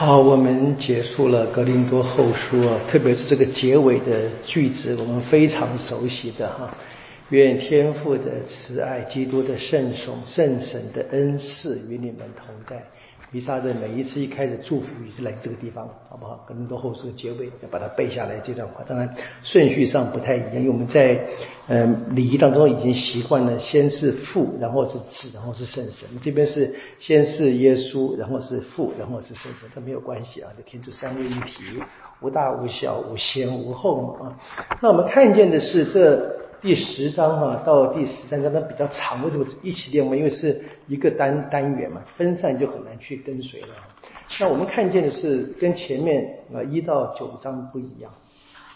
好，我们结束了格林多后书啊，特别是这个结尾的句子，我们非常熟悉的哈。愿天父的慈爱、基督的圣宠、圣神的恩赐与你们同在。弥撒的每一次一开始祝福语就来自这个地方，好不好？格林多后书的结尾要把它背下来这段话。当然顺序上不太一样，因为我们在嗯礼仪当中已经习惯了，先是父，然后是子，然后是圣神。这边是先是耶稣，然后是父，然后是圣神，这没有关系啊，就天主三位一体，无大无小，无先无后嘛啊。那我们看见的是这。第十章哈到第十三章，它比较长，为什么一起练嘛？因为是一个单单元嘛，分散就很难去跟随了。那我们看见的是跟前面啊一到九章不一样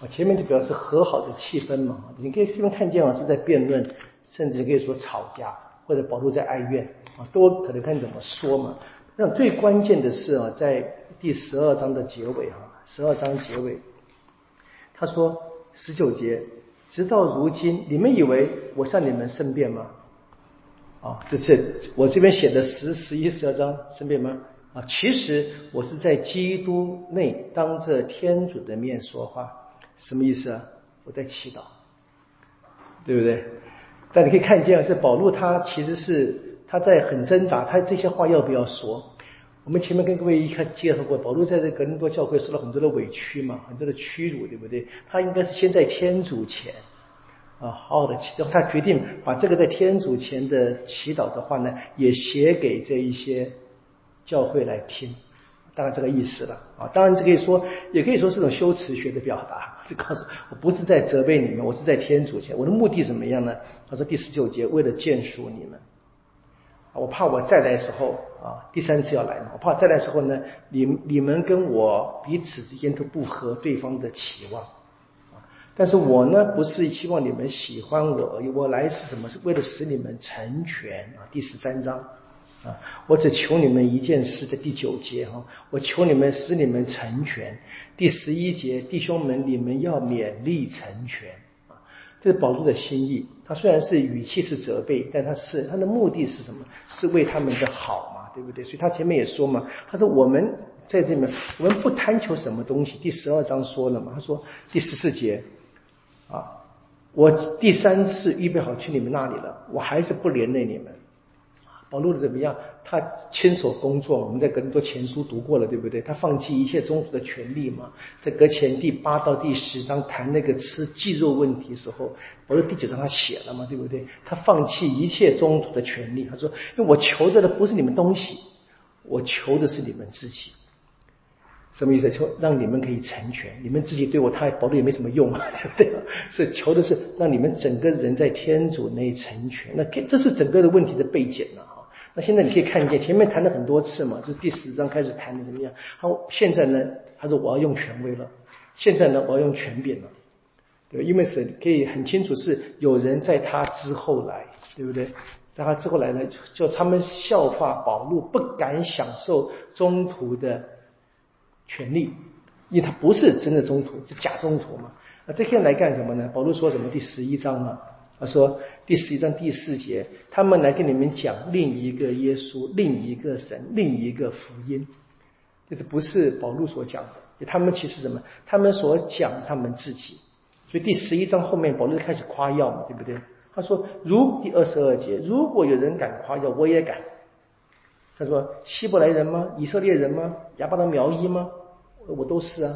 啊，前面就表示和好的气氛嘛，你可以这边看见啊是在辩论，甚至可以说吵架，或者保罗在哀怨啊，都可能看怎么说嘛。那最关键的是啊，在第十二章的结尾哈，十二章结尾，他说十九节。直到如今，你们以为我向你们申辩吗？啊，这是我这边写的十、十一、十二章申辩吗？啊，其实我是在基督内当着天主的面说话，什么意思啊？我在祈祷，对不对？但你可以看见，是保罗他其实是他在很挣扎，他这些话要不要说？我们前面跟各位一开始介绍过，保罗在这格林多教会受了很多的委屈嘛，很多的屈辱，对不对？他应该是先在天主前啊，好好的祈祷。他决定把这个在天主前的祈祷的话呢，也写给这一些教会来听，大概这个意思了啊。当然，这可以说，也可以说是种修辞学的表达，就告诉我不是在责备你们，我是在天主前，我的目的怎么样呢？他说第十九节，为了见赎你们。我怕我再来时候啊，第三次要来嘛，我怕再来时候呢，你你们跟我彼此之间都不合对方的期望啊。但是我呢，不是希望你们喜欢我，我来是什么？是为了使你们成全啊。第十三章啊，我只求你们一件事，在第九节哈，我求你们使你们成全。第十一节，弟兄们，你们要勉力成全。这是保罗的心意。他虽然是语气是责备，但他是他的目的是什么？是为他们的好嘛，对不对？所以他前面也说嘛，他说我们在这里面，我们不贪求什么东西。第十二章说了嘛，他说第十四节啊，我第三次预备好去你们那里了，我还是不连累你们。保罗的怎么样？他亲手工作，我们在格林多前书读过了，对不对？他放弃一切宗族的权利嘛。在格前第八到第十章谈那个吃鸡肉问题时候，不是第九章他写了嘛，对不对？他放弃一切宗族的权利，他说：“因为我求的的不是你们东西，我求的是你们自己。”什么意思？求让你们可以成全，你们自己对我太保罗也没什么用，对不对？是求的是让你们整个人在天主内成全。那这是整个的问题的背景啊。那现在你可以看见，前面谈了很多次嘛，就是第十章开始谈的怎么样？好，现在呢，他说我要用权威了，现在呢，我要用权柄了，对吧？因为是可以很清楚是有人在他之后来，对不对？在他之后来呢，就他们效法保禄，不敢享受中途的权利，因为他不是真的中途，是假中途嘛。那这些人来干什么呢？保禄说什么？第十一章啊。他说第十一章第四节，他们来跟你们讲另一个耶稣，另一个神，另一个福音，就是不是保禄所讲的？他们其实什么？他们所讲他们自己。所以第十一章后面，保禄开始夸耀嘛，对不对？他说，如第二十二节，如果有人敢夸耀，我也敢。他说，希伯来人吗？以色列人吗？亚巴的苗裔吗？我都是啊。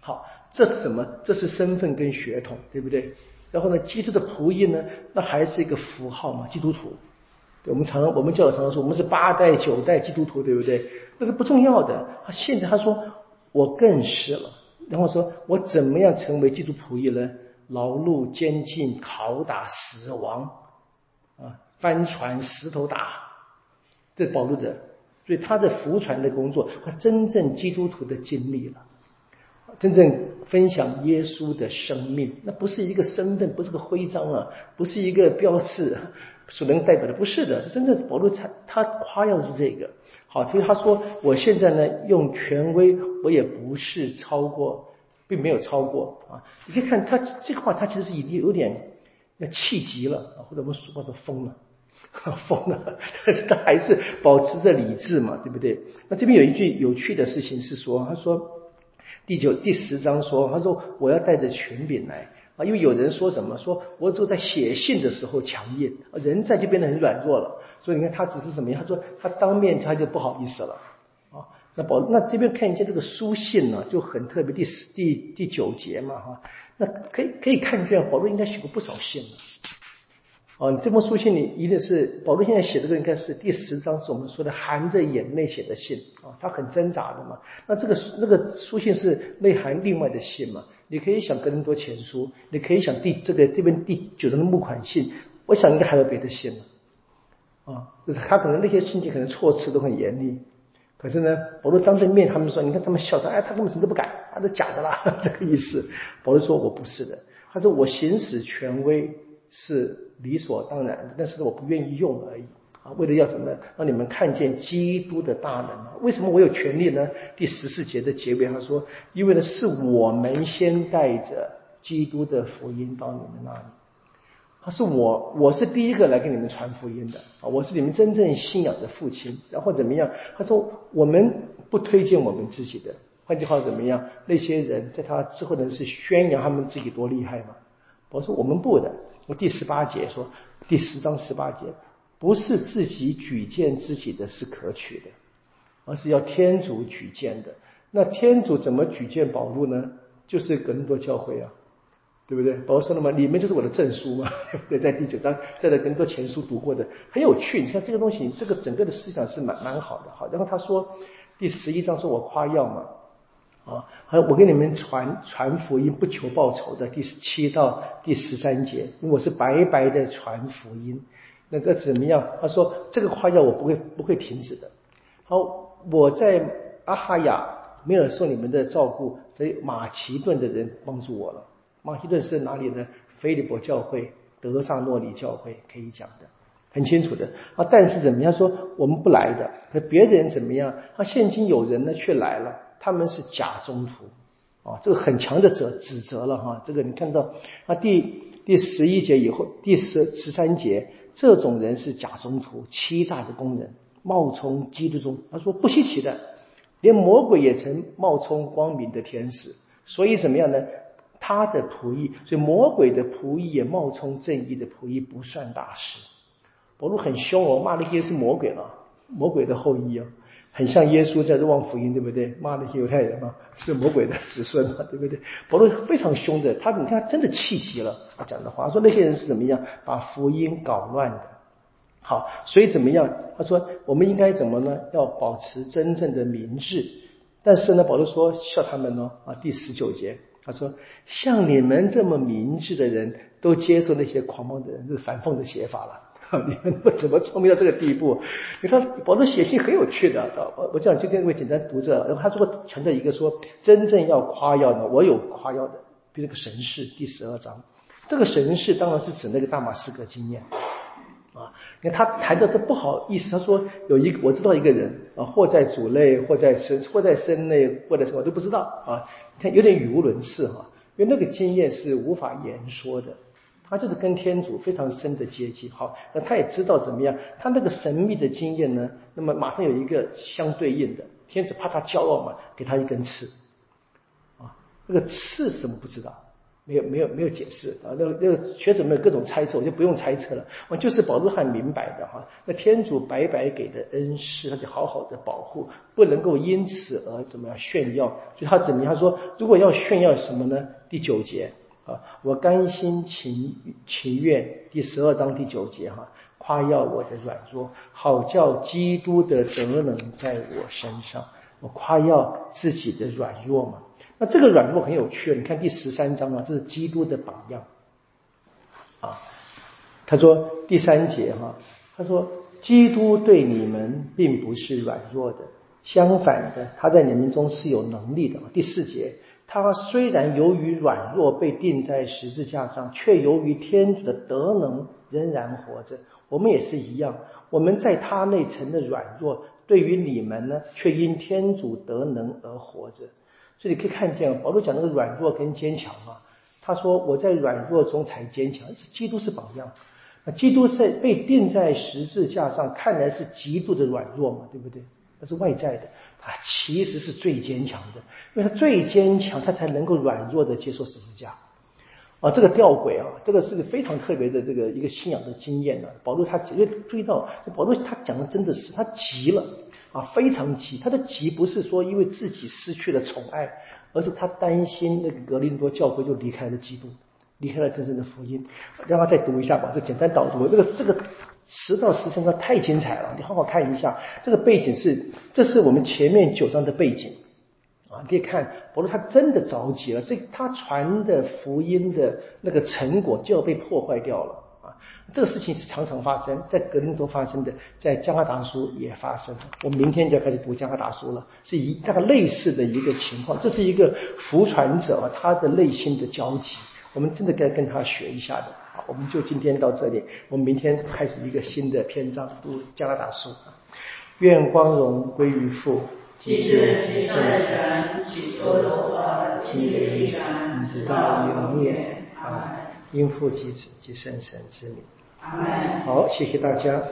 好，这是什么？这是身份跟血统，对不对？然后呢，基督的仆役呢，那还是一个符号嘛，基督徒。我们常我们教常常说，我们是八代九代基督徒，对不对？那是不重要的。他现在他说我更是了，然后说我怎么样成为基督仆役呢？劳碌监禁、拷打、死亡啊，帆船、石头打，这保罗的，所以他的服船的工作，他真正基督徒的经历了。真正分享耶稣的生命，那不是一个身份，不是个徽章啊，不是一个标志所能代表的，不是的，是真正保罗他他夸耀是这个。好，所以他说，我现在呢用权威，我也不是超过，并没有超过啊。你可以看他这个话，他其实是已经有点要气急了，或者我们说话说疯了 疯了，但是他还是保持着理智嘛，对不对？那这边有一句有趣的事情是说，他说第九第十章说，他说我要带着权柄来啊，因为有人说什么，说我只有在写信的时候强硬，人在就变得很软弱了，所以你看他只是什么样？他说他当面他就不好意思了啊。那保那这边看见这个书信呢，就很特别，第十第第九节嘛哈，那可以可以看见保罗应该写过不少信了。哦，这封书信里一定是保罗现在写的，个应该是第十章，是我们说的含着眼泪写的信啊，他很挣扎的嘛。那这个那个书信是内含另外的信嘛？你可以想更多前书，你可以想第这个这边第九章的募款信，我想应该还有别的信嘛啊，就是他可能那些信件可能措辞都很严厉，可是呢，保罗当着面他们说，你看他们笑他，哎，他根本什么都不敢，他都假的啦，这个意思。保罗说我不是的，他说我行使权威是。理所当然的，但是我不愿意用而已啊！为了要什么？让你们看见基督的大能！为什么我有权利呢？第十四节的结尾他说：“因为呢，是我们先带着基督的福音到你们那里。他是我，我是第一个来给你们传福音的啊！我是你们真正信仰的父亲。然后怎么样？他说我们不推荐我们自己的。换句话怎么样？那些人在他之后呢，是宣扬他们自己多厉害嘛？我说我们不的。”第十八节说，第十章十八节，不是自己举荐自己的是可取的，而是要天主举荐的。那天主怎么举荐保禄呢？就是格林多教会啊，对不对？保罗说了嘛，里面就是我的证书嘛。对，在第九章，在那更多前书读过的，很有趣。你看这个东西，这个整个的思想是蛮蛮好的。好，然后他说第十一章说我夸耀嘛。啊，还有我给你们传传福音不求报酬的第十七到第十三节，我是白白的传福音，那这怎么样？他说这个夸耀我不会不会停止的。好，我在阿哈亚没有受你们的照顾，所以马其顿的人帮助我了。马其顿是哪里呢？菲利伯教会、德萨诺里教会可以讲的很清楚的。啊，但是怎么样说我们不来的？可别人怎么样？他现今有人呢却来了。他们是假中途，啊，这个很强的责指责了哈。这个你看到啊，第第十一节以后，第十十三节，这种人是假中途，欺诈的工人，冒充基督中。他说不稀奇的，连魔鬼也曾冒充光明的天使。所以怎么样呢？他的仆役，所以魔鬼的仆役也冒充正义的仆役，不算大事。保罗很凶哦，骂那些是魔鬼了，魔鬼的后裔啊。很像耶稣在这《望福音》，对不对？骂那些犹太人嘛，是魔鬼的子孙嘛，对不对？保罗非常凶的，他你看他真的气急了，他讲的话说那些人是怎么样把福音搞乱的。好，所以怎么样？他说我们应该怎么呢？要保持真正的明智。但是呢，保罗说笑他们呢啊，第十九节他说像你们这么明智的人都接受那些狂妄的人，是反讽的写法了。你们怎么聪明到这个地步？你看保罗写信很有趣的，我我这样今天会简单读着。然后他如果强调一个说，真正要夸耀的，我有夸耀的，比如那个神事第十二章，这个神事当然是指那个大马士革经验啊。你看他谈的都不好意思，他说有一个我知道一个人啊，或在主内，或在身，或在身内，或者什么都不知道啊。你看有点语无伦次哈，因为那个经验是无法言说的。他就是跟天主非常深的接近，好，那他也知道怎么样，他那个神秘的经验呢，那么马上有一个相对应的，天主怕他骄傲嘛，给他一根刺，啊，那个刺什么不知道，没有没有没有解释啊，那个那个学者们有各种猜测，我就不用猜测了，我就是保罗很明白的哈，那天主白白给的恩师，他就好好的保护，不能够因此而怎么样炫耀，就他怎么，他说如果要炫耀什么呢？第九节。啊我甘心情情愿，第十二章第九节哈，夸耀我的软弱，好叫基督的德能在我身上。我夸耀自己的软弱嘛。那这个软弱很有趣，你看第十三章啊，这是基督的榜样啊。他说第三节哈，他说基督对你们并不是软弱的，相反的，他在你们中是有能力的。第四节。他虽然由于软弱被钉在十字架上，却由于天主的德能仍然活着。我们也是一样，我们在他那层的软弱，对于你们呢，却因天主德能而活着。所以你可以看见保罗讲那个软弱跟坚强啊。他说我在软弱中才坚强，是基督是榜样。那基督在被钉在十字架上，看来是极度的软弱嘛，对不对？那是外在的，他其实是最坚强的，因为他最坚强，他才能够软弱的接受十字架。啊，这个吊诡啊，这个是个非常特别的这个一个信仰的经验呢。保罗他因为注意到，保罗他讲的真的是他急了啊，非常急。他的急不是说因为自己失去了宠爱，而是他担心那个格林多教会就离开了基督，离开了真正的福音。让他再读一下吧，这简单导读。这个这个十到十三章太精彩了，你好好看一下。这个背景是，这是我们前面九章的背景。啊，你可以看保罗他真的着急了，这他传的福音的那个成果就要被破坏掉了啊！这个事情是常常发生在格林多发生的，在加拿大书也发生。我明天就要开始读加拿大书了，是一大概类似的一个情况。这是一个福传者他的内心的焦急，我们真的该跟他学一下的。好，我们就今天到这里，我们明天开始一个新的篇章，读加拿大书。愿光荣归于父。即是即圣神，起初如何，今日依然，直到永远。阿门。应父及子及圣神之名。好，谢谢大家。